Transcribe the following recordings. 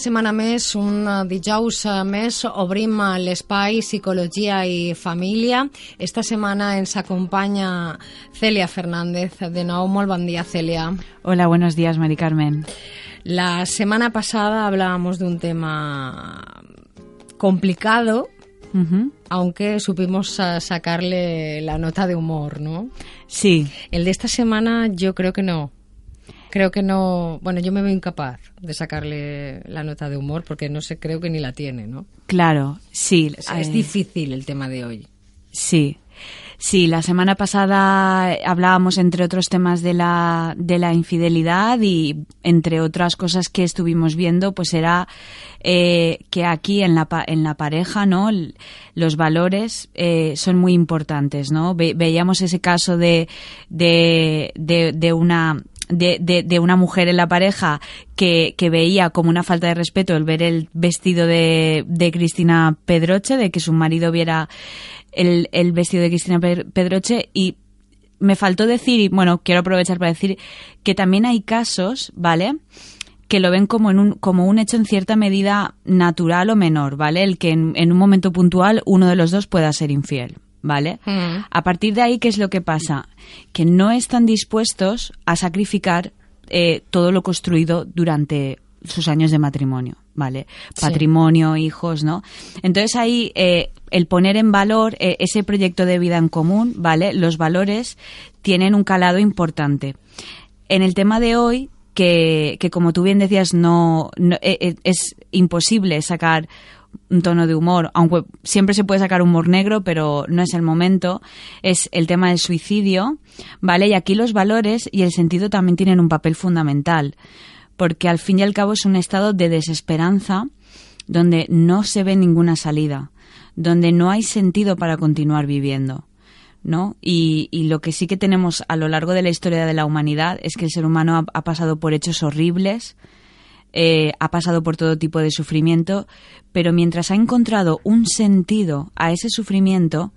Setmana més, un dijous més, obrim l'espai Psicologia i Família. Esta setmana ens acompanya Celia Fernández. De nou, molt bon dia, Celia. Hola, buenos días, Mari Carmen. La semana pasada hablábamos de un tema complicado, uh -huh. aunque supimos sacarle la nota de humor, ¿no? Sí. El de esta semana yo creo que no. Creo que no, bueno, yo me veo incapaz de sacarle la nota de humor porque no sé, creo que ni la tiene, ¿no? Claro, sí. Es, es difícil el tema de hoy. Sí. Sí, la semana pasada hablábamos, entre otros temas, de la, de la infidelidad y, entre otras cosas que estuvimos viendo, pues era eh, que aquí en la, en la pareja, ¿no? Los valores eh, son muy importantes, ¿no? veíamos ese caso de, de, de, de una de, de, de, una mujer en la pareja que, que, veía como una falta de respeto el ver el vestido de, de Cristina Pedroche, de que su marido viera el, el vestido de Cristina Pedroche y me faltó decir, y bueno, quiero aprovechar para decir que también hay casos, ¿vale? que lo ven como, en un, como un hecho en cierta medida natural o menor, ¿vale? El que en, en un momento puntual uno de los dos pueda ser infiel, ¿vale? Mm. A partir de ahí, ¿qué es lo que pasa? Que no están dispuestos a sacrificar eh, todo lo construido durante sus años de matrimonio, ¿vale? Sí. Patrimonio, hijos, ¿no? Entonces ahí eh, el poner en valor eh, ese proyecto de vida en común, ¿vale? Los valores tienen un calado importante. En el tema de hoy, que, que como tú bien decías, no, no eh, es imposible sacar un tono de humor, aunque siempre se puede sacar humor negro, pero no es el momento, es el tema del suicidio, ¿vale? Y aquí los valores y el sentido también tienen un papel fundamental, porque al fin y al cabo es un estado de desesperanza donde no se ve ninguna salida, donde no hay sentido para continuar viviendo. ¿no? Y, y, lo que sí que tenemos a lo largo de la historia de la humanidad es que el ser humano ha, ha pasado por hechos horribles, eh, ha pasado por todo tipo de sufrimiento, pero mientras ha encontrado un sentido a ese sufrimiento,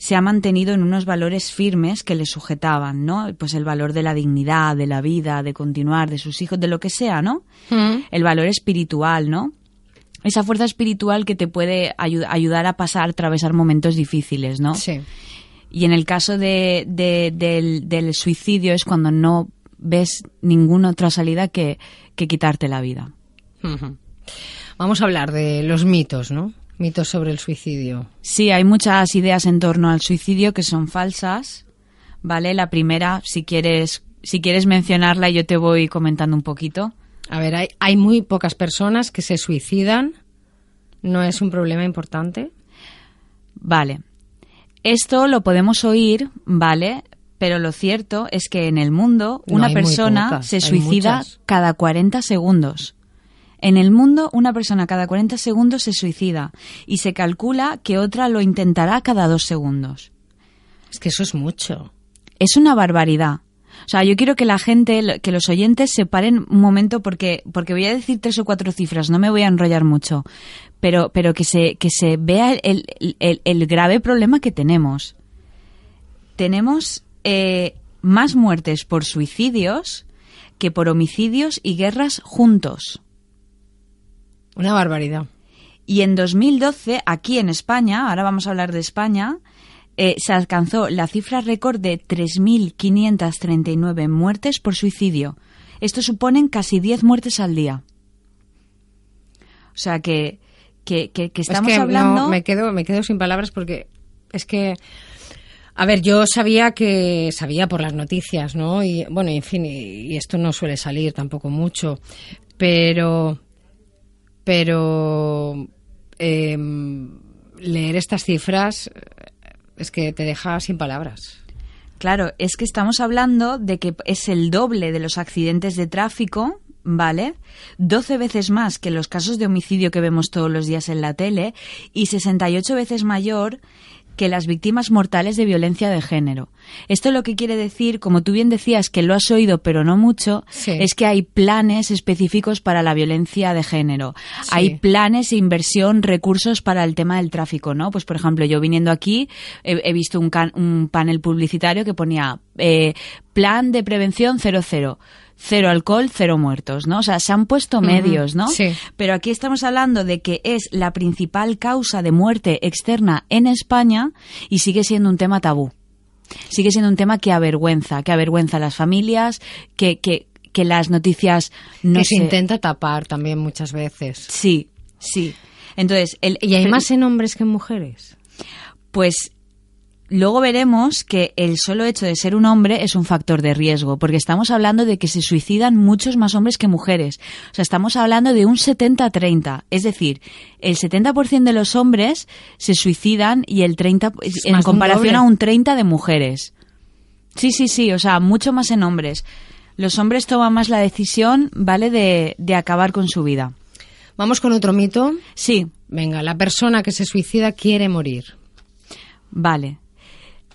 se ha mantenido en unos valores firmes que le sujetaban, ¿no? Pues el valor de la dignidad, de la vida, de continuar, de sus hijos, de lo que sea, ¿no? Mm. El valor espiritual, ¿no? Esa fuerza espiritual que te puede ayu ayudar a pasar, atravesar momentos difíciles, ¿no? Sí. Y en el caso de, de, del, del suicidio es cuando no ves ninguna otra salida que, que quitarte la vida. Uh -huh. Vamos a hablar de los mitos, ¿no? Mitos sobre el suicidio. Sí, hay muchas ideas en torno al suicidio que son falsas, ¿vale? La primera, si quieres, si quieres mencionarla, yo te voy comentando un poquito. A ver, hay, hay muy pocas personas que se suicidan. ¿No es un problema importante? Vale. Esto lo podemos oír, ¿vale? Pero lo cierto es que en el mundo una persona pocas, se suicida muchas. cada 40 segundos. En el mundo una persona cada 40 segundos se suicida y se calcula que otra lo intentará cada dos segundos. Es que eso es mucho. Es una barbaridad. O sea, yo quiero que la gente, que los oyentes se paren un momento porque, porque voy a decir tres o cuatro cifras, no me voy a enrollar mucho, pero, pero que se, que se vea el, el, el grave problema que tenemos. Tenemos eh, más muertes por suicidios que por homicidios y guerras juntos. Una barbaridad. Y en 2012, aquí en España, ahora vamos a hablar de España, eh, se alcanzó la cifra récord de 3.539 muertes por suicidio. Esto suponen casi 10 muertes al día. O sea que, que, que, que estamos es que hablando... no, me, quedo, me quedo sin palabras porque es que... A ver, yo sabía que sabía por las noticias, ¿no? Y bueno, en fin, y, y esto no suele salir tampoco mucho, pero pero eh, leer estas cifras es que te deja sin palabras. Claro, es que estamos hablando de que es el doble de los accidentes de tráfico, ¿vale? 12 veces más que los casos de homicidio que vemos todos los días en la tele y 68 veces mayor que las víctimas mortales de violencia de género. Esto lo que quiere decir, como tú bien decías, que lo has oído pero no mucho, Sí. es que hay planes específicos para la violencia de género. Sí. Hay planes e inversión, recursos para el tema del tráfico, ¿no? Pues por ejemplo, yo viniendo aquí he, he visto un, can- un panel publicitario que ponía eh, plan de prevención 00. Cero alcohol, cero muertos, ¿no? O sea, se han puesto medios, ¿no? sí. Pero aquí estamos hablando de que es la principal causa de muerte externa en España y sigue siendo un tema tabú. Sigue siendo un tema que avergüenza, que avergüenza a las familias, que, que, que las noticias no que se... intenta tapar también muchas veces. Sí, sí. Entonces, el, ¿Y hay más en hombres que en mujeres? Pues luego veremos que el solo hecho de ser un hombre es un factor de riesgo, porque estamos hablando de que se suicidan muchos más hombres que mujeres. O sea, estamos hablando de un 70-30. Es decir, el 70% de los hombres se suicidan y el 30% en un comparación a un 30% de mujeres. Sí, sí, sí, o sea, mucho más en hombres. Los hombres toman más la decisión, ¿vale?, de, de acabar con su vida. Vamos con otro mito. Sí, Venga, la persona que se suicida quiere morir. Vale.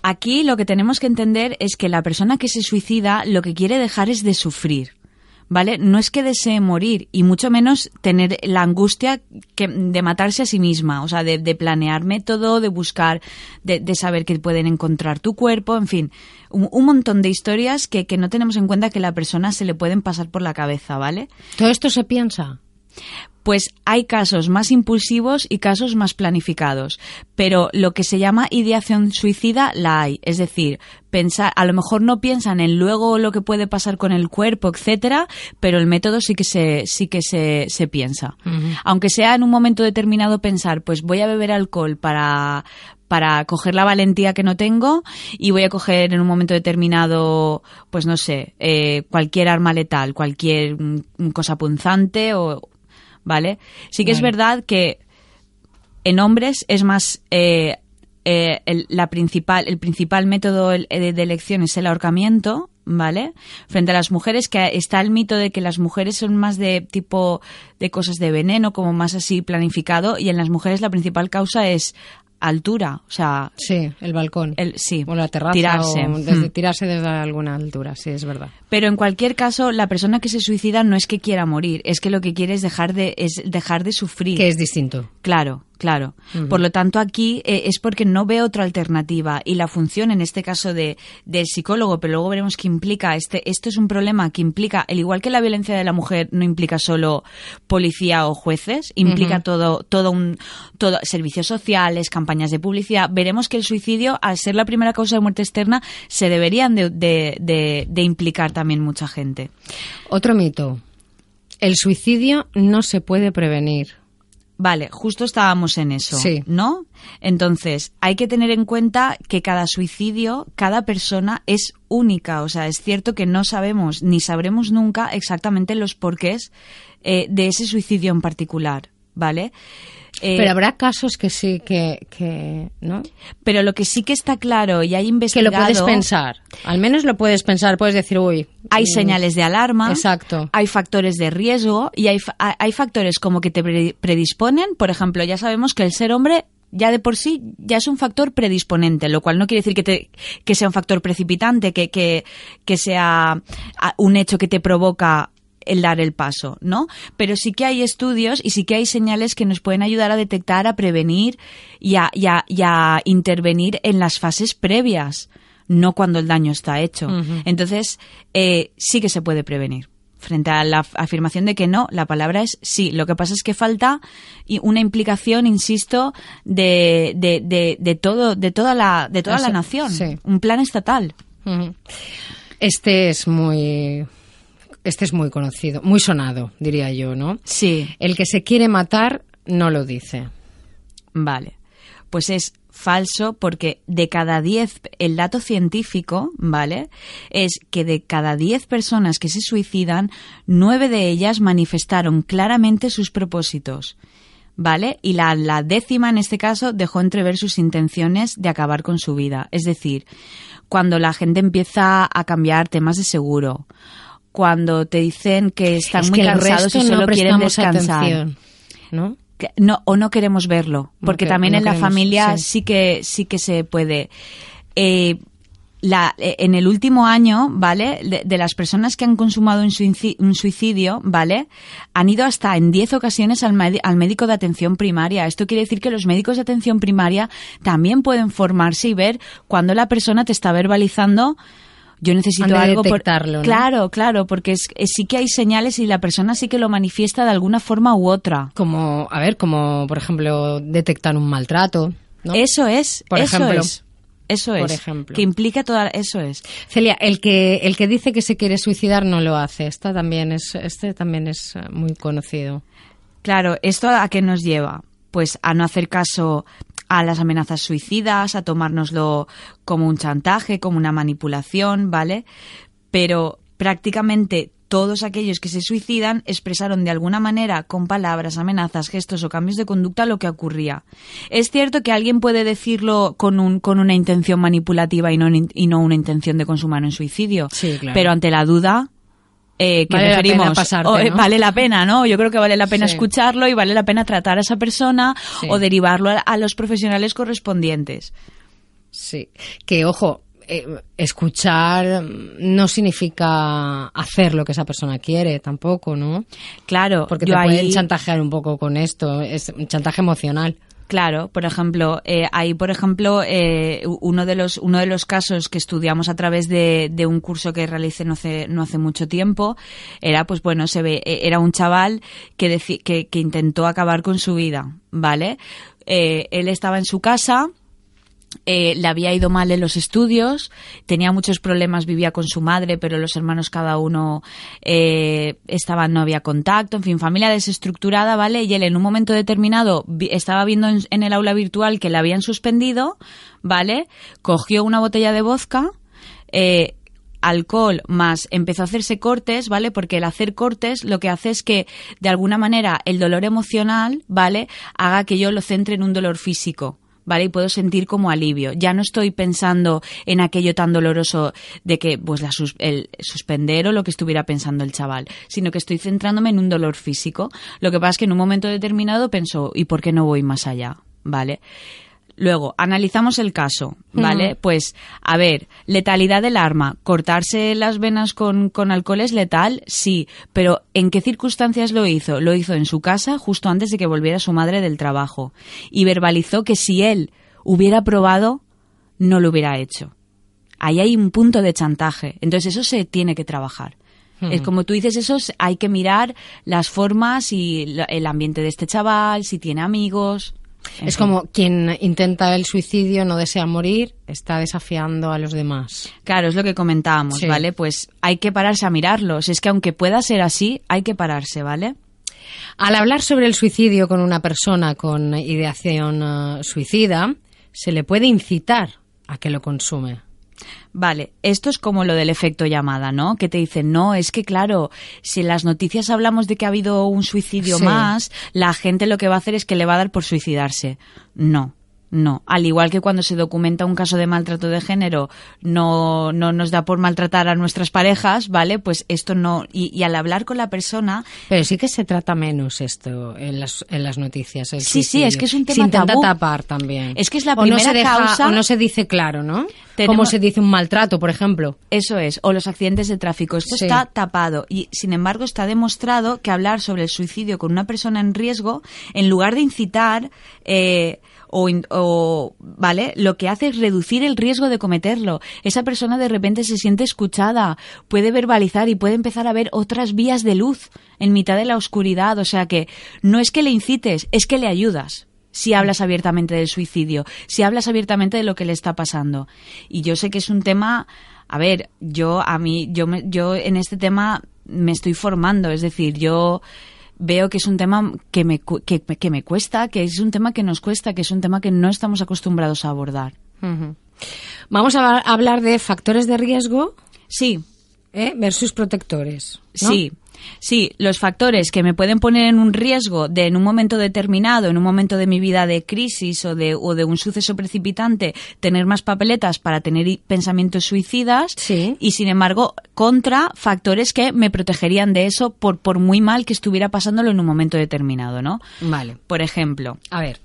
Aquí lo que tenemos que entender es que la persona que se suicida lo que quiere dejar es de sufrir. ¿Vale? No es que desee morir y mucho menos tener la angustia que, de matarse a sí misma, o sea, de, de planear método, de buscar, de, de saber que pueden encontrar tu cuerpo, en fin, un, un montón de historias que, que no tenemos en cuenta que la persona se le pueden pasar por la cabeza, ¿vale? ¿Todo esto se piensa? Pues hay casos más impulsivos y casos más planificados, pero lo que se llama ideación suicida la hay, es decir, pensar, a lo mejor no piensan en luego lo que puede pasar con el cuerpo, etcétera, pero el método sí que se sí que se, se piensa. Aunque sea en un momento determinado pensar, pues voy a beber alcohol para para coger la valentía que no tengo y voy a coger en un momento determinado, pues no sé, eh, cualquier arma letal, cualquier mm, cosa punzante o, ¿vale? Sí que es verdad que en hombres es más eh, eh, el, la principal, el principal método el- de, de elección es el ahorcamiento, ¿vale? Frente a las mujeres, que está el mito de que las mujeres son más de tipo de cosas de veneno, como más así planificado, y en las mujeres la principal causa es altura, o sea, Sí, el balcón. el, sí, o la terraza. tirarse. o desde- Mm. tirarse desde alguna altura, sí, es verdad. Pero en cualquier caso, la persona que se suicida no es que quiera morir, es que lo que quiere es dejar de, es dejar de sufrir. Que es distinto. Claro, claro. Por lo tanto, aquí eh, es porque no ve otra alternativa y la función, en este caso de, del psicólogo, pero luego veremos qué implica. Este, esto es un problema que implica, al igual que la violencia de la mujer no implica solo policía o jueces, implica todo, todo un, todo servicios sociales, campañas de publicidad. Veremos que el suicidio, al ser la primera causa de muerte externa, se deberían de, de- de- de implicar también mucha gente. Otro mito. El suicidio no se puede prevenir. Vale, justo estábamos en eso, Sí. ¿no? Entonces, hay que tener en cuenta que cada suicidio, cada persona es única. O sea, es cierto que no sabemos ni sabremos nunca exactamente los porqués eh, de ese suicidio en particular, ¿vale? Eh, Pero habrá casos que sí, que, que ¿no? pero lo que sí que está claro y hay Que investigado... lo puedes pensar. Al menos lo puedes pensar. Puedes decir, uy. Hay mm, señales de alarma, Exacto. hay factores de riesgo y hay, hay factores como que te pre- predisponen. Por ejemplo, ya sabemos que el ser hombre ya de por sí ya es un factor predisponente, lo cual no quiere decir que, te- que sea un factor precipitante, que, que, que sea un hecho que te provoca el dar el paso, ¿no? Pero sí que hay estudios y sí que hay señales que nos pueden ayudar a detectar, a prevenir y a, y a- y a intervenir en las fases previas, no cuando el daño está hecho. Entonces, eh, sí que se puede prevenir. Frente a la af- afirmación de que no, la palabra es sí. Lo que pasa es que falta y una implicación, insisto, de, de, de, de todo, de toda la, de toda la nación. sí. Un plan estatal. Este es muy. Este es muy conocido, muy sonado, diría yo, ¿no? Sí. El que se quiere matar no lo dice. Vale. Pues es falso porque de cada 10, el dato científico, ¿vale? Es que de cada 10 personas que se suicidan, 9 de ellas manifestaron claramente sus propósitos. ¿Vale? Y la, la décima, en este caso, dejó entrever sus intenciones de acabar con su vida. Es decir, cuando la gente empieza a cambiar temas de seguro, cuando te dicen que están es muy que cansados y solo no quieren descansar atención, ¿no? que no o no queremos verlo porque que- también no en la familia sí. sí. que sí que se puede Eh, la, eh, en el último año, ¿vale? De, de las personas que han consumado un, suici- un suicidio, ¿vale? Han ido hasta en 10 ocasiones al, al médico de atención primaria. Esto quiere decir que los médicos de atención primaria también pueden formarse y ver cuando la persona te está verbalizando yo necesito de algo por detectarlo, ¿no? claro claro porque es, es- sí que hay señales y la persona sí que lo manifiesta de alguna forma u otra Como, a ver, como por ejemplo detectar un maltrato, ¿no? eso es Por eso ejemplo. es eso Por es ejemplo. que implica toda eso es Celia, el que el que dice que se quiere suicidar no lo hace. Esta también es este también es eh, muy conocido. Claro, ¿esto a qué nos lleva? Pues a no hacer caso a las amenazas suicidas, a tomárnoslo como un chantaje, como una manipulación, ¿vale? Pero prácticamente todos aquellos que se suicidan expresaron de alguna manera con palabras, amenazas, gestos o cambios de conducta lo que ocurría. Es cierto que alguien puede decirlo con, un, con una intención manipulativa y no, y no una intención de consumar un suicidio, Sí, claro. pero ante la duda, eh, que Vale la pena preferimos, pasarte, o, eh, ¿no? vale la pena, ¿no? Yo creo que vale la pena Sí. escucharlo y vale la pena tratar a esa persona Sí. o derivarlo a, a los profesionales correspondientes. Sí, que ojo, eh, escuchar no significa hacer lo que esa persona quiere tampoco, ¿no? Claro, Porque te ahí, pueden chantajear un poco con esto, es un chantaje emocional. Claro, por ejemplo, eh, ahí, por ejemplo, eh, uno de los uno de los casos que estudiamos a través de, de un curso que realicé no hace no hace mucho tiempo era, pues bueno, se ve eh, era un chaval que deci- que, que intentó acabar con su vida, ¿vale? Eh, él estaba en su casa. Eh, le había ido mal en los estudios, tenía muchos problemas, vivía con su madre, pero los hermanos cada uno eh, estaban, no había contacto, en fin, familia desestructurada, ¿vale? Y él en un momento determinado estaba viendo en, en el aula virtual que le habían suspendido, ¿vale? Cogió una botella de vodka, eh, alcohol más empezó a hacerse cortes, ¿vale? Porque el hacer cortes lo que hace es que de alguna manera el dolor emocional, ¿vale? Haga que yo lo centre en un dolor físico. ¿Vale? Y puedo sentir como alivio. Ya no estoy pensando en aquello tan doloroso de que, pues, la sus- el suspender o lo que estuviera pensando el chaval, sino que estoy centrándome en un dolor físico. Lo que pasa es que en un momento determinado pensó, ¿y por qué no voy más allá? ¿Vale? Luego, analizamos el caso, ¿vale? Pues, a ver, letalidad del arma. ¿Cortarse las venas con, con alcohol es letal? Sí. Pero, ¿en qué circunstancias lo hizo? Lo hizo en su casa justo antes de que volviera su madre del trabajo. Y verbalizó que si él hubiera probado, no lo hubiera hecho. Ahí hay un punto de chantaje. Entonces, eso se tiene que trabajar. Es como tú dices, eso es- hay que mirar las formas y el ambiente de este chaval, si tiene amigos. En Es fin. como quien intenta el suicidio, no desea morir, está desafiando a los demás. Claro, es lo que comentábamos, Sí. ¿vale? Pues hay que pararse a mirarlos. Es que aunque pueda ser así, hay que pararse, ¿vale? Al hablar sobre el suicidio con una persona con ideación eh, suicida, se le puede incitar a que lo consume. Vale, esto es como lo del efecto llamada, ¿no? Que te dicen, no, es que claro, si en las noticias hablamos de que ha habido un suicidio Sí. más, la gente lo que va a hacer es que le va a dar por suicidarse. No. No, al igual que cuando se documenta un caso de maltrato de género, no, no nos da por maltratar a nuestras parejas, ¿vale? Pues esto no. Y, y al hablar con la persona, Pero sí que se trata menos esto en las, en las noticias. el Sí, sí, es que es un tema Se intenta tabú. tapar también. Es que es la O no primera se deja- causa- O no se dice claro, ¿no? Tenemos- Como se dice un maltrato, por ejemplo. Eso es, o los accidentes de tráfico. Esto Sí. está tapado y, sin embargo, está demostrado que hablar sobre el suicidio con una persona en riesgo, en lugar de incitar eh, o, o, vale, lo que hace es reducir el riesgo de cometerlo. Esa persona de repente se siente escuchada, puede verbalizar y puede empezar a ver otras vías de luz en mitad de la oscuridad. O sea que no es que le incites, es que le ayudas si hablas abiertamente del suicidio, si hablas abiertamente de lo que le está pasando. Y yo sé que es un tema, a ver, yo a mí, yo, yo en este tema me estoy formando, es decir, yo veo que es un tema que me, que, que me cuesta, que es un tema que nos cuesta, que es un tema que no estamos acostumbrados a abordar. Vamos a hablar de factores de riesgo Sí, ¿eh? versus protectores. ¿no? Sí, sí, los factores que me pueden poner en un riesgo de en un momento determinado, en un momento de mi vida de crisis o de, o de un suceso precipitante, tener más papeletas para tener pensamientos suicidas Sí. y sin embargo contra factores que me protegerían de eso por, por muy mal que estuviera pasándolo en un momento determinado, ¿no? Vale. Por ejemplo, A ver.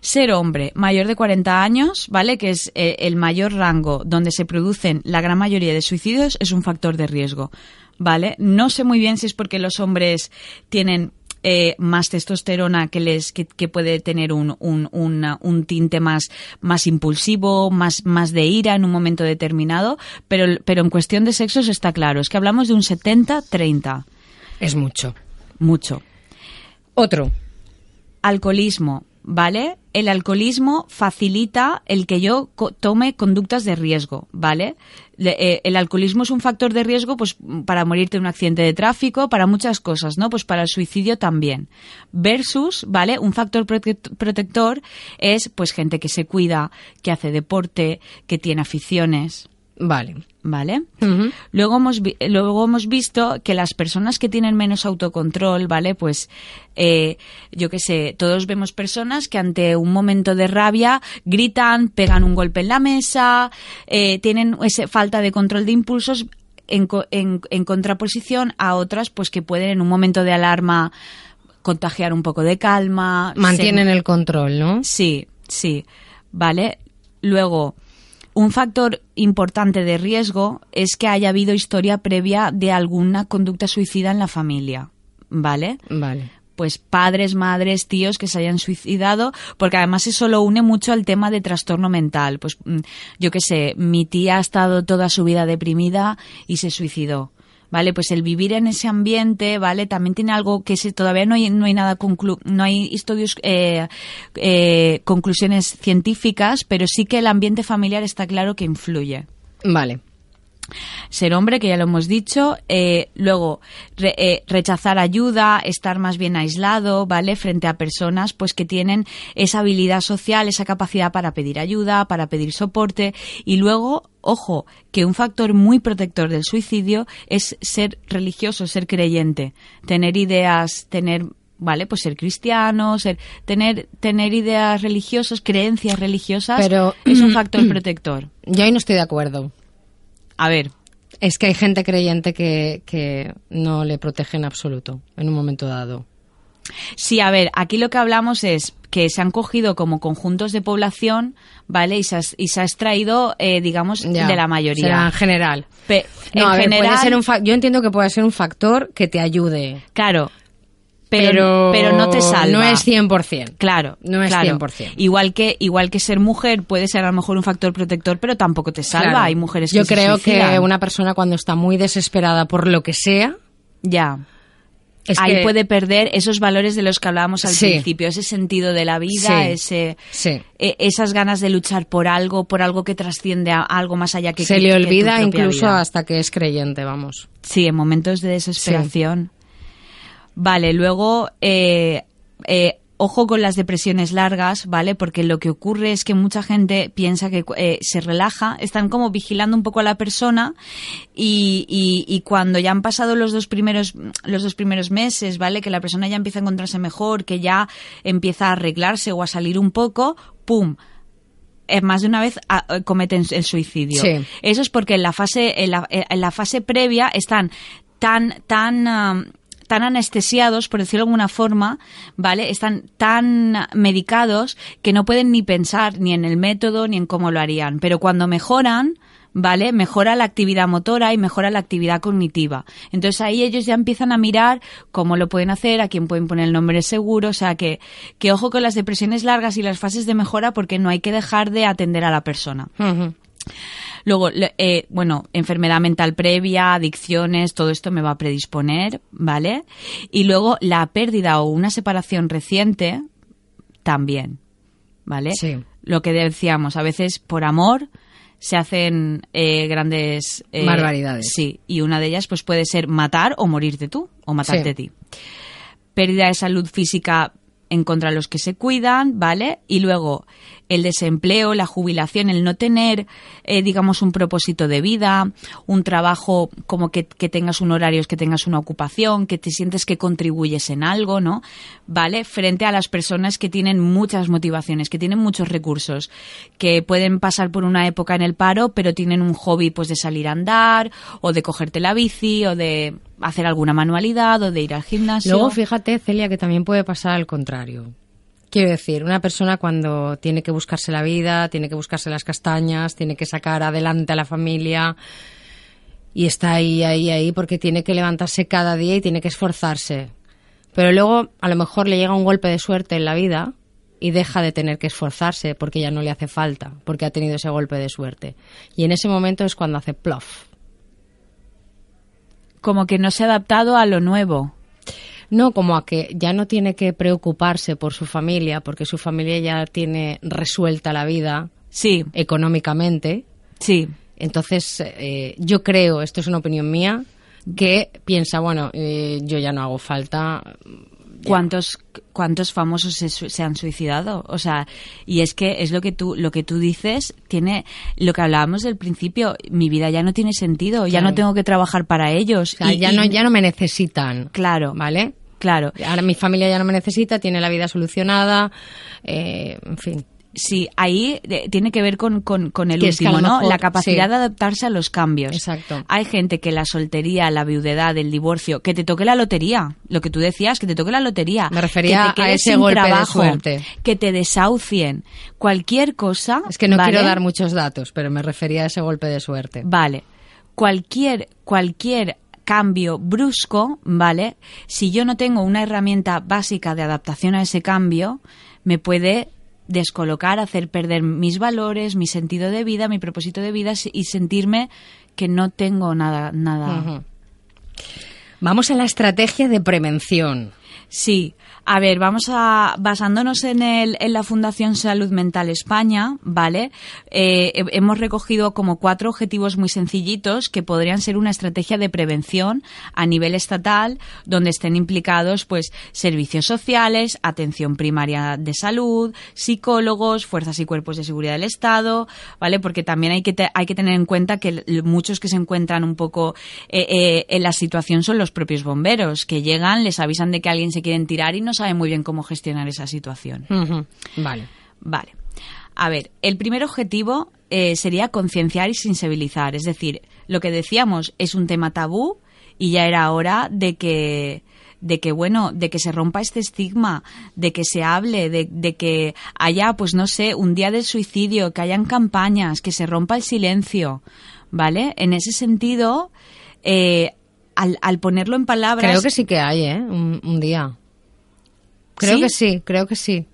ser hombre mayor de 40 años, ¿vale? Que es eh, el mayor rango donde se producen la gran mayoría de suicidios, es un factor de riesgo, ¿vale? No sé muy bien si es porque los hombres tienen eh, más testosterona que les que, que puede tener un, un, una- un tinte más, más impulsivo, más, más de ira en un momento determinado, pero, pero en cuestión de sexos está claro, es que hablamos de un 70-30, Es mucho. mucho. Otro. Alcoholismo, ¿vale? El alcoholismo facilita el que yo co- tome conductas de riesgo, ¿vale? Le- eh, el alcoholismo es un factor de riesgo pues para morirte en un accidente de tráfico, para muchas cosas, ¿no? Pues para el suicidio también. Versus, ¿vale? Un factor protect- protector es pues gente que se cuida, que hace deporte, que tiene aficiones, Vale. ¿vale? Luego hemos, vi- luego hemos visto que las personas que tienen menos autocontrol, ¿vale? Pues, eh, yo qué sé, todos vemos personas que ante un momento de rabia gritan, pegan un golpe en la mesa, eh, tienen esa falta de control de impulsos en, co- en, en contraposición a otras, pues que pueden en un momento de alarma contagiar un poco de calma. Mantienen se- el control, ¿no? Sí, sí. Vale. Luego, un factor importante de riesgo es que haya habido historia previa de alguna conducta suicida en la familia. ¿Vale? Vale. Pues padres, madres, tíos que se hayan suicidado, porque además eso lo une mucho al tema de trastorno mental. Pues mm, yo qué sé, mi tía ha estado toda su vida deprimida y se suicidó. ¿Vale? Pues el vivir en ese ambiente, ¿vale? También tiene algo que se, todavía no hay, no hay nada conclu no hay estudios, eh, eh, conclusiones científicas, pero sí que el ambiente familiar está claro que influye Vale. Ser hombre, que ya lo hemos dicho, eh, luego re- eh, rechazar ayuda, estar más bien aislado, ¿vale? Frente a personas pues que tienen esa habilidad social, esa capacidad para pedir ayuda, para pedir soporte y luego, ojo, que un factor muy protector del suicidio es ser religioso, ser creyente, tener ideas, tener ¿Vale? Pues ser cristiano, ser, tener, tener ideas religiosas, creencias religiosas, Pero- es un factor protector. Yo ahí no estoy de acuerdo. A ver, Es que hay gente creyente que, que no le protege en absoluto en un momento dado. Sí, a ver, aquí lo que hablamos es que se han cogido como conjuntos de población, ¿vale? Y se, has- y se ha extraído, eh, digamos, Ya, de la será mayoría. en general. Pe- No, en a ver, general, puede ser un fa- yo entiendo que puede ser un factor que te ayude, claro, pero, pero, no te salva. No es 100%. Claro, No es claro. 100%. Igual que igual que ser mujer puede ser a lo mejor un factor protector, pero tampoco te salva. Claro. Hay mujeres que Yo se creo que suicidan. una persona cuando está muy desesperada por lo que sea, ya es ahí que- puede perder esos valores de los que hablábamos al Sí. principio, ese sentido de la vida, Sí. ese Sí. e- esas ganas de luchar por algo, por algo que trasciende a algo más allá que se que- le que tu olvida incluso vida. hasta que es creyente, vamos. Sí, en momentos de desesperación. Vale, luego, eh, eh, ojo con las depresiones largas, ¿vale? Porque lo que ocurre es que mucha gente piensa que eh, se relaja, están como vigilando un poco a la persona y, y, y cuando ya han pasado los dos primeros los dos primeros meses, ¿vale? Que la persona ya empieza a encontrarse mejor, que ya empieza a arreglarse o a salir un poco, ¡pum! eh, más de una vez ah, eh, cometen el suicidio. Sí. Eso es porque en la fase, en la, en la fase previa están tan, tan, ah, tan anestesiados, por decirlo de alguna forma, ¿vale? Están tan medicados que no pueden ni pensar ni en el método ni en cómo lo harían. Pero cuando mejoran, ¿vale? Mejora la actividad motora y mejora la actividad cognitiva. Entonces ahí ellos ya empiezan a mirar cómo lo pueden hacer, a quién pueden poner el nombre seguro, o sea que, que ojo con las depresiones largas y las fases de mejora porque no hay que dejar de atender a la persona. Luego, eh, bueno, enfermedad mental previa, adicciones, todo esto me va a predisponer, ¿vale? Y luego la pérdida o una separación reciente también, ¿vale? Sí. Lo que decíamos, a veces por amor se hacen eh, grandes eh, Barbaridades. Sí, y una de ellas pues puede ser matar o morirte tú o matarte Sí. a ti pérdida de salud física en contra de los que se cuidan, ¿vale? Y luego el desempleo, la jubilación, el no tener, eh, digamos, un propósito de vida, un trabajo como que, que tengas un horario, que tengas una ocupación, que te sientes que contribuyes en algo, ¿no? ¿Vale? Frente a las personas que tienen muchas motivaciones, que tienen muchos recursos, que pueden pasar por una época en el paro, pero tienen un hobby, pues, de salir a andar, o de cogerte la bici, o de hacer alguna manualidad, o de ir al gimnasio. Luego fíjate, Celia, que también puede pasar al contrario. Quiero decir, una persona cuando tiene que buscarse la vida, tiene que buscarse las castañas, tiene que sacar adelante a la familia y está ahí, ahí, ahí porque tiene que levantarse cada día y tiene que esforzarse. pero luego a lo mejor le llega un golpe de suerte en la vida y deja de tener que esforzarse porque ya no le hace falta, porque ha tenido ese golpe de suerte. Y en ese momento es cuando hace plof. Como que no se ha adaptado a lo nuevo. No, como a que ya no tiene que preocuparse por su familia, porque su familia ya tiene resuelta la vida Sí, económicamente. sí. Entonces, eh, yo creo, esto es una opinión mía, que piensa, bueno, eh, yo ya no hago falta. ya. ¿Cuántos, cuántos famosos se, se han suicidado? O sea, y es que es lo que tú, lo que tú dices, tiene, lo que hablábamos del principio, mi vida ya no tiene sentido, ya no tengo que trabajar para ellos. O sea, Y- ya, y- no, ya no me necesitan. Claro, ¿Vale? Claro. Ahora mi familia ya no me necesita, tiene la vida solucionada, eh, en fin. Sí, ahí eh, tiene que ver con, con, con el Que es que a último, ¿no? la capacidad sí. de adaptarse a los cambios. Exacto. Hay gente que la soltería, la viudedad, el divorcio, que te toque la lotería, lo que tú decías, que te toque la lotería. Me refería que te a ese golpe de trabajo, suerte. Que te desahucien. Cualquier cosa. Es que no ¿vale? quiero dar muchos datos, pero me refería a ese golpe de suerte. Vale. Cualquier, cualquier cambio brusco, ¿vale? Si yo no tengo una herramienta básica de adaptación a ese cambio, me puede descolocar, hacer perder mis valores, mi sentido de vida, mi propósito de vida y sentirme que no tengo nada, nada. Vamos a la estrategia de prevención. Sí, a ver, vamos a basándonos en el en la Fundación Salud Mental España, ¿vale? Eh, he- hemos recogido como cuatro objetivos muy sencillitos que podrían ser una estrategia de prevención a nivel estatal, donde estén implicados, pues, servicios sociales, atención primaria de salud, psicólogos, fuerzas y cuerpos de seguridad del Estado, ¿vale? Porque también hay que hay que tener en cuenta que muchos que se encuentran un poco eh, eh, en la situación son los propios bomberos, que llegan, les avisan de que alguien se quieren tirar y no saben muy bien cómo gestionar esa situación. Ujú. Vale. Vale. A ver, el primer objetivo eh, sería concienciar y sensibilizar. Es decir, lo que decíamos es un tema tabú y ya era hora de que de que bueno, de que se rompa este estigma, de que se hable, de, de que haya, pues no sé, un día del suicidio, que hayan campañas, que se rompa el silencio, ¿vale? En ese sentido, eh, al, al ponerlo en palabras, Creo que sí que hay, ¿eh? Un, un día. Creo ¿Sí? que sí, creo que sí.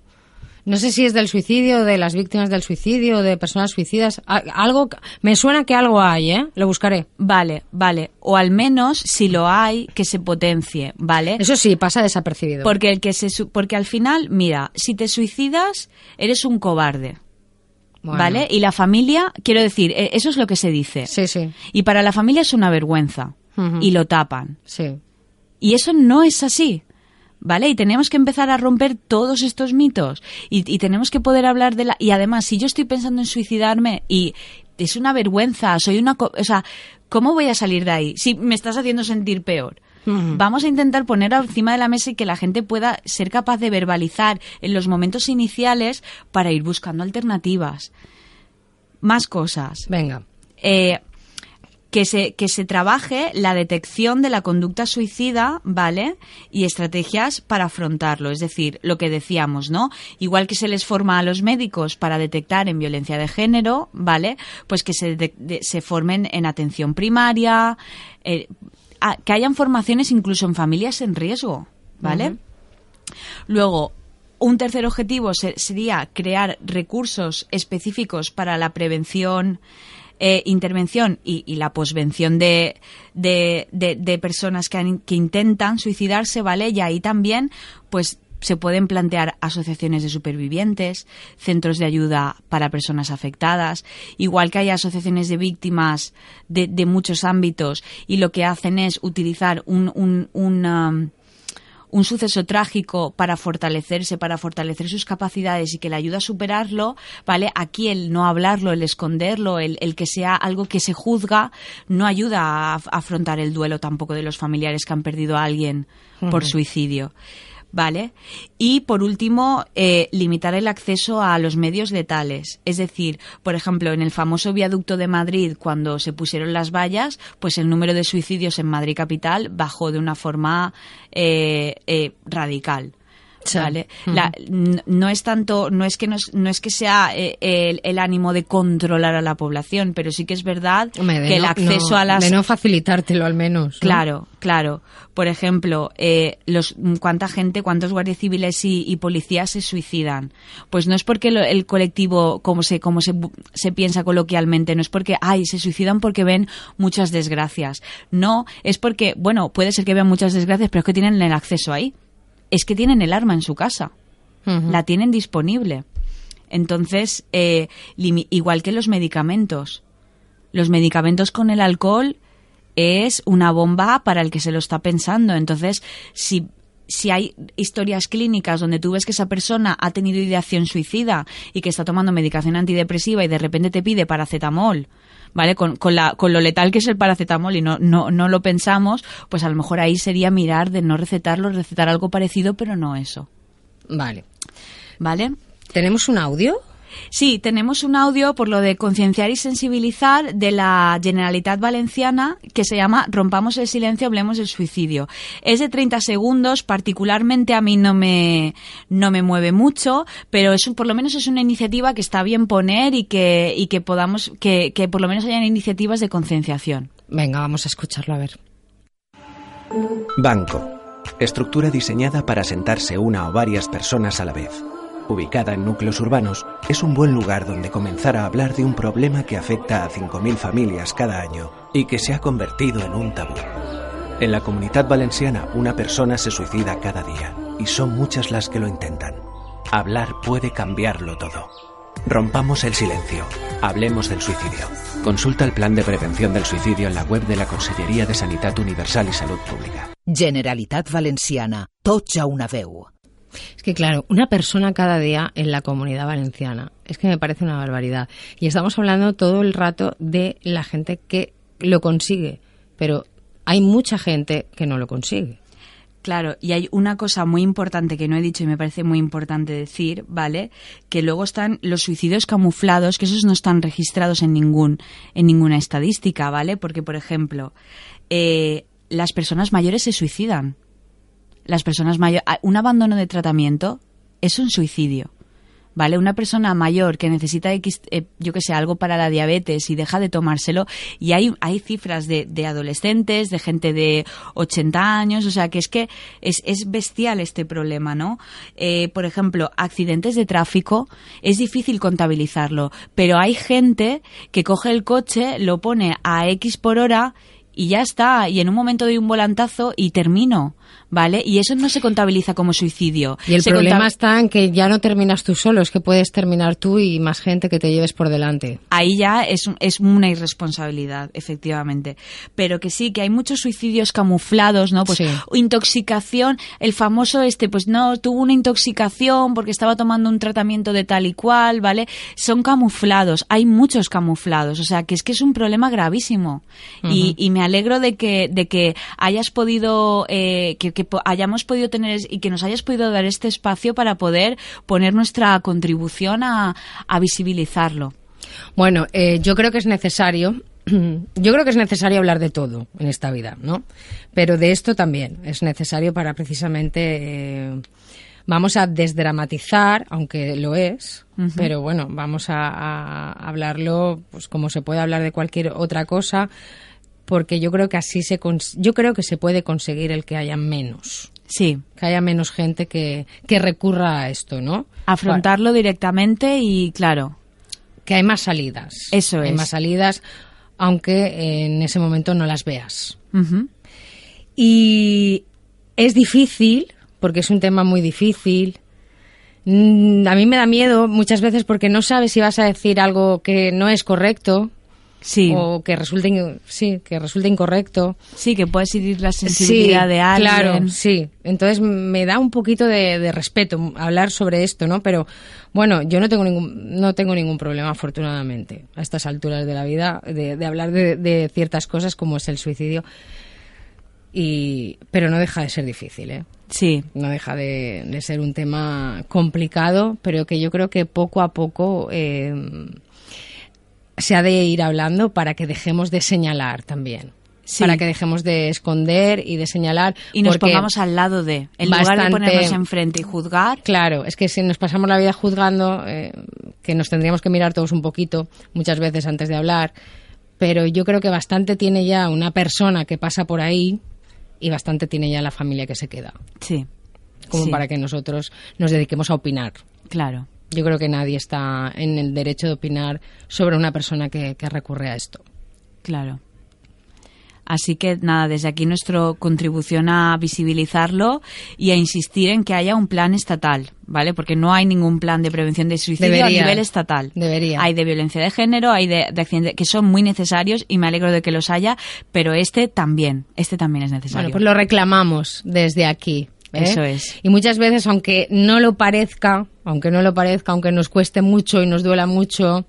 No sé si es del suicidio, de las víctimas del suicidio, de personas suicidas. Algo, me suena que algo hay, ¿eh? Lo buscaré. Vale, vale. O al menos, si lo hay, que se potencie, ¿vale? Eso sí, pasa desapercibido. Porque el que se porque al final, mira, si te suicidas, eres un cobarde. Bueno. ¿Vale? Y la familia, quiero decir, e- eso es lo que se dice. Sí, sí, Y para la familia es una vergüenza. Y lo tapan. sí. Y eso no es así. ¿Vale? Y tenemos que empezar a romper todos estos mitos. Y, y tenemos que poder hablar de la. Y además, si yo estoy pensando en suicidarme y es una vergüenza, soy una. co- O sea, ¿cómo voy a salir de ahí? Si me estás haciendo sentir peor. Vamos a intentar poner encima de la mesa y que la gente pueda ser capaz de verbalizar en los momentos iniciales para ir buscando alternativas. Más cosas Venga. eh, que se, que se trabaje la detección de la conducta suicida, ¿vale? Y estrategias para afrontarlo. Es decir, lo que decíamos, ¿no? Igual que se les forma a los médicos para detectar en violencia de género, ¿vale? Pues que se, de- de- se formen en atención primaria, eh, a- que hayan formaciones incluso en familias en riesgo, ¿vale? Luego, un tercer objetivo se- sería crear recursos específicos para la prevención, eh, intervención y, y la posvención de, de, personas que, han- que intentan suicidarse, ¿vale? Y ahí también, pues se pueden plantear asociaciones de supervivientes, centros de ayuda para personas afectadas, igual que hay asociaciones de víctimas de, de muchos ámbitos y lo que hacen es utilizar un, un, un, un suceso trágico para fortalecerse, para fortalecer sus capacidades y que le ayuda a superarlo, ¿vale? Aquí el no hablarlo, el esconderlo, el, el que sea algo que se juzga, no ayuda a, a afrontar el duelo tampoco de los familiares que han perdido a alguien por suicidio. ¿Vale? Y por último, eh, limitar el acceso a los medios letales. Es decir, por ejemplo, en el famoso viaducto de Madrid, cuando se pusieron las vallas, pues el número de suicidios en Madrid capital bajó de una forma eh, eh, radical. ¿Vale? no es tanto, no es que no es, que sea eh, el, ánimo de controlar a la población, pero sí que es verdad que el acceso a las de no facilitártelo al menos. Claro, claro. Por ejemplo, eh, los cuánta gente, cuántos guardias civiles y, policías se suicidan. Pues no es porque el colectivo, como se como se, se piensa coloquialmente, no es porque ay se suicidan porque ven muchas desgracias. No, es porque bueno puede ser que vean muchas desgracias, pero es que tienen el acceso ahí es que tienen el arma en su casa, la tienen disponible. Entonces, eh, igual que los medicamentos, los medicamentos con el alcohol es una bomba para el que se lo está pensando. Entonces, si, si hay historias clínicas donde tú ves que esa persona ha tenido ideación suicida y que está tomando medicación antidepresiva y de repente te pide paracetamol, ¿vale? Con, con, la, con lo letal que es el paracetamol y no, no, no lo pensamos, pues a lo mejor ahí sería mirar de no recetarlo, recetar algo parecido, pero no eso. Vale. ¿Vale? ¿Tenemos un audio? Sí, tenemos un audio por lo de concienciar y sensibilizar de la Generalitat Valenciana que se llama Rompamos el silencio, hablemos del suicidio. Es de 30 segundos, particularmente a mí no me, no me mueve mucho, pero es por lo menos es una iniciativa que está bien poner y que, y que podamos, que, que por lo menos hayan iniciativas de concienciación. Venga, vamos a escucharlo a ver. Banco. Estructura diseñada para sentarse una o varias personas a la vez ubicada en núcleos urbanos, es un buen lugar donde comenzar a hablar de un problema que afecta a 5.000 familias cada año y que se ha convertido en un tabú. En la comunidad valenciana una persona se suicida cada día y son muchas las que lo intentan. Hablar puede cambiarlo todo. Rompamos el silencio. Hablemos del suicidio. Consulta el plan de prevención del suicidio en la web de la Consellería de Sanidad Universal y Salud Pública. Generalitat Valenciana. Tots a una veu. Es que claro, una persona cada día en la comunidad valenciana, es que me parece una barbaridad. Y estamos hablando todo el rato de la gente que lo consigue, pero hay mucha gente que no lo consigue. Claro, y hay una cosa muy importante que no he dicho y me parece muy importante decir, ¿vale? Que luego están los suicidios camuflados, que esos no están registrados en ningún en ninguna estadística, ¿vale? Porque, por ejemplo, eh, las personas mayores se suicidan las personas mayores, un abandono de tratamiento es un suicidio. ¿Vale? Una persona mayor que necesita X, eh, yo que sé, algo para la diabetes y deja de tomárselo, y hay, hay cifras de, de adolescentes, de gente de 80 años, o sea que es que es, es bestial este problema, ¿no? Eh, por ejemplo, accidentes de tráfico, es difícil contabilizarlo, pero hay gente que coge el coche, lo pone a X por hora y ya está, y en un momento doy un volantazo y termino. ¿vale? Y eso no se contabiliza como suicidio. Y el problema está en que ya no terminas tú solo, es que puedes terminar tú y más gente que te lleves por delante. Ahí ya es, es una irresponsabilidad, efectivamente. Pero que sí, que hay muchos suicidios camuflados, ¿no? Pues intoxicación, el famoso este, pues no, tuvo una intoxicación porque estaba tomando un tratamiento de tal y cual, ¿vale? Son camuflados, hay muchos camuflados, o sea, que es que es un problema gravísimo. y, y, me alegro de que, de que hayas podido, eh, que, que hayamos podido tener y que nos hayas podido dar este espacio para poder poner nuestra contribución a, visibilizarlo. Bueno, eh, yo creo que es necesario yo creo que es necesario hablar de todo en esta vida, ¿no? Pero de esto también es necesario para precisamente eh, vamos a desdramatizar, aunque lo es, pero bueno, vamos a, a, hablarlo pues como se puede hablar de cualquier otra cosa, porque yo creo que así se yo creo que se puede conseguir el que haya menos. Sí. Que haya menos gente que, que recurra a esto, ¿no? Afrontarlo directamente y, claro. Que hay más salidas. Eso es. Hay más salidas, aunque en ese momento no las veas. Y es difícil, porque es un tema muy difícil. Mm, a mí me da miedo muchas veces porque no sabes si vas a decir algo que no es correcto, sí. o que resulte sí que resulte incorrecto. Sí que puede seguir la sensibilidad de alguien. claro sí. Entonces me da un poquito de, respeto hablar sobre esto no pero bueno yo no tengo ningún no tengo ningún problema afortunadamente a estas alturas de la vida de, hablar de, ciertas cosas como es el suicidio. Y pero no deja de ser difícil eh Sí. No deja de, ser un tema complicado, pero que yo creo que poco a poco eh, se ha de ir hablando para que dejemos de señalar también. Sí. para que dejemos de esconder y de señalar. Y nos pongamos al lado de, en lugar de ponernos enfrente y juzgar. Claro, es que si nos pasamos la vida juzgando, eh, que nos tendríamos que mirar todos un poquito, muchas veces antes de hablar, pero yo creo que bastante tiene ya una persona que pasa por ahí y bastante tiene ya la familia que se queda, Sí. como Sí, para que nosotros nos dediquemos a opinar. Claro. Yo creo que nadie está en el derecho de opinar sobre una persona que, que recurre a esto. Claro. Así que nada, desde aquí nuestra contribución a visibilizarlo y a insistir en que haya un plan estatal, ¿vale? Porque no hay ningún plan de prevención de suicidio Debería. a nivel estatal. Debería. Hay de violencia de género, hay de, de accidentes que son muy necesarios y me alegro de que los haya, pero este también, este también es necesario. Bueno, pues lo reclamamos desde aquí. ¿Eh? Eso es. Y muchas veces, aunque no lo parezca, aunque no lo parezca, aunque nos cueste mucho y nos duela mucho,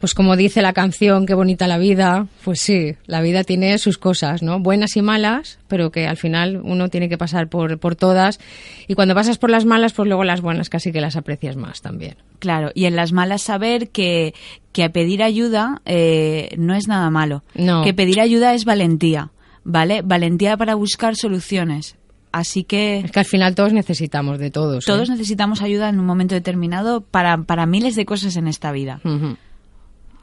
pues como dice la canción, qué bonita la vida, pues sí, la vida tiene sus cosas, ¿no? Buenas y malas, pero que al final uno tiene que pasar por, por todas. Y cuando pasas por las malas, pues luego las buenas casi que las aprecias más también. Claro, y en las malas saber que, que pedir ayuda eh, no es nada malo. No. Que pedir ayuda es valentía, ¿vale? Valentía para buscar soluciones. Así que Es que al final todos necesitamos de todos. ¿eh? todos necesitamos ayuda en un momento determinado para, para miles de cosas en esta vida.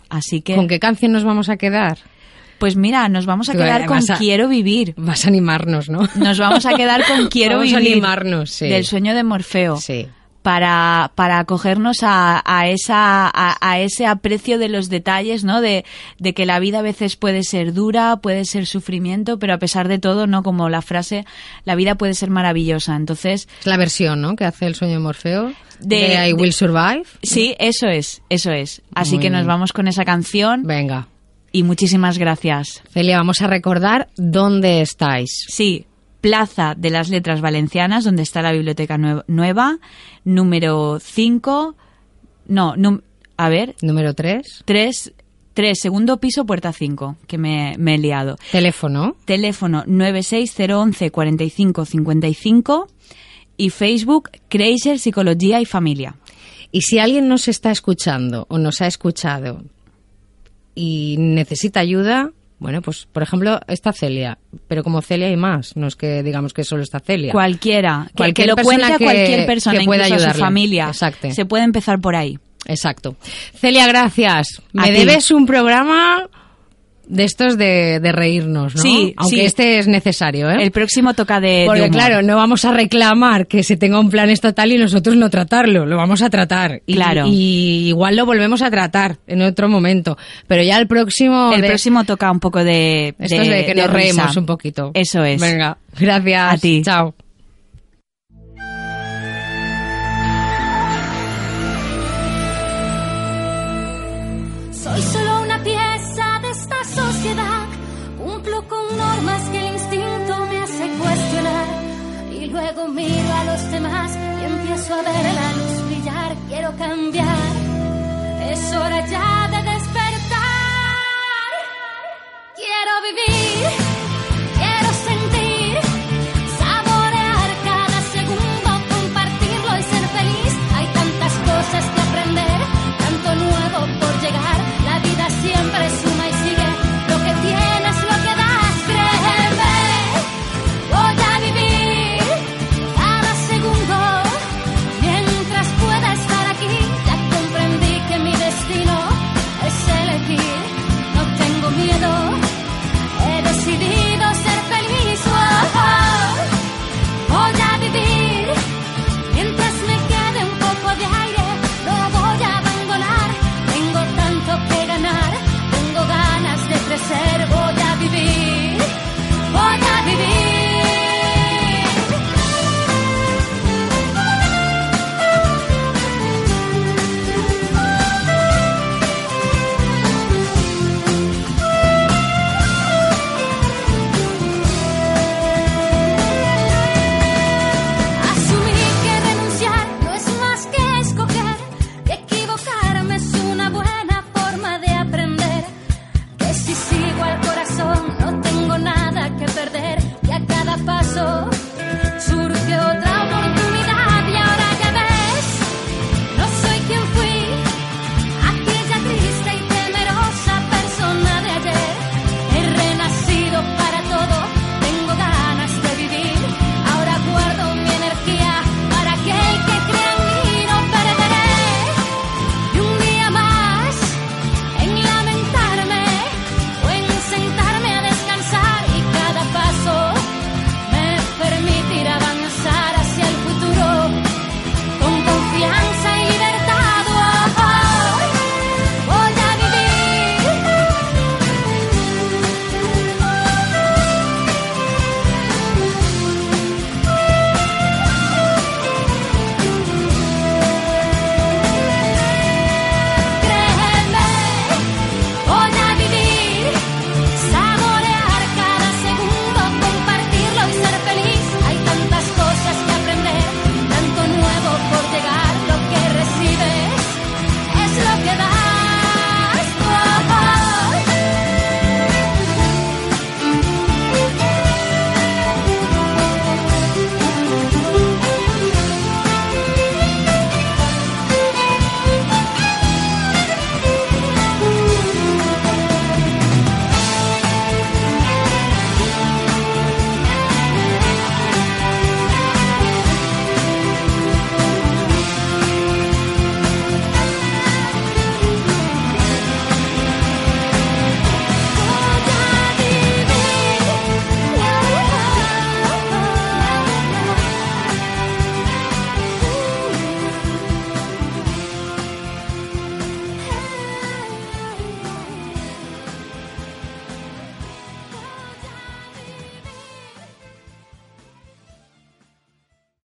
Así que, ¿Con qué canción nos vamos a quedar? pues mira, nos vamos a Tú, quedar eh, con a- Quiero vivir. Vas a animarnos, ¿no? Nos vamos a quedar con Quiero Vamos a vivir. animarnos, sí. Del sueño de Morfeo. Sí. Para, para acogernos a, a, esa, a, a ese aprecio de los detalles, ¿no? De, de que la vida a veces puede ser dura, puede ser sufrimiento, pero a pesar de todo, ¿no? Como la frase, la vida puede ser maravillosa. Entonces, Es la versión, ¿no? Que hace el sueño de Morfeo. De- De, I de- Will Survive. sí, eso es, eso es. Así Muy que nos vamos con esa canción Venga. y muchísimas gracias. Celia, vamos a recordar dónde estáis. Sí, Plaza de las Letras Valencianas, donde está la Biblioteca Nue- Nueva, número 5, no, num- a ver, Número 3. 3, 3, segundo piso, puerta 5, que me, me he liado. Teléfono. Teléfono 96011 45 55 y Facebook Kreiser Psicología y Familia. Y si alguien nos está escuchando o nos ha escuchado y necesita ayuda, bueno, pues por ejemplo, está Celia. Pero como Celia hay más, no es que digamos que solo está Celia. Cualquiera, que- que, Cualquier lo persona cuente a cualquier persona, que pueda incluso a su familia. Exacto. Se puede empezar por ahí. Exacto. Celia, gracias. A Me ti. debes un programa de estos de, de reírnos, ¿no? Sí, Aunque sí. este es necesario, ¿eh? El próximo toca de, de Porque claro, no vamos a reclamar que se tenga un plan estatal y nosotros no tratarlo, lo vamos a tratar. Y, Claro. y igual lo volvemos a tratar en otro momento. Pero ya el próximo... el de- próximo toca un poco de, Esto es de que nos reímos un poquito. Eso es. Venga, gracias. A ti. Chao. Empiezo a ver la luz brillar. Quiero cambiar. Es hora ya de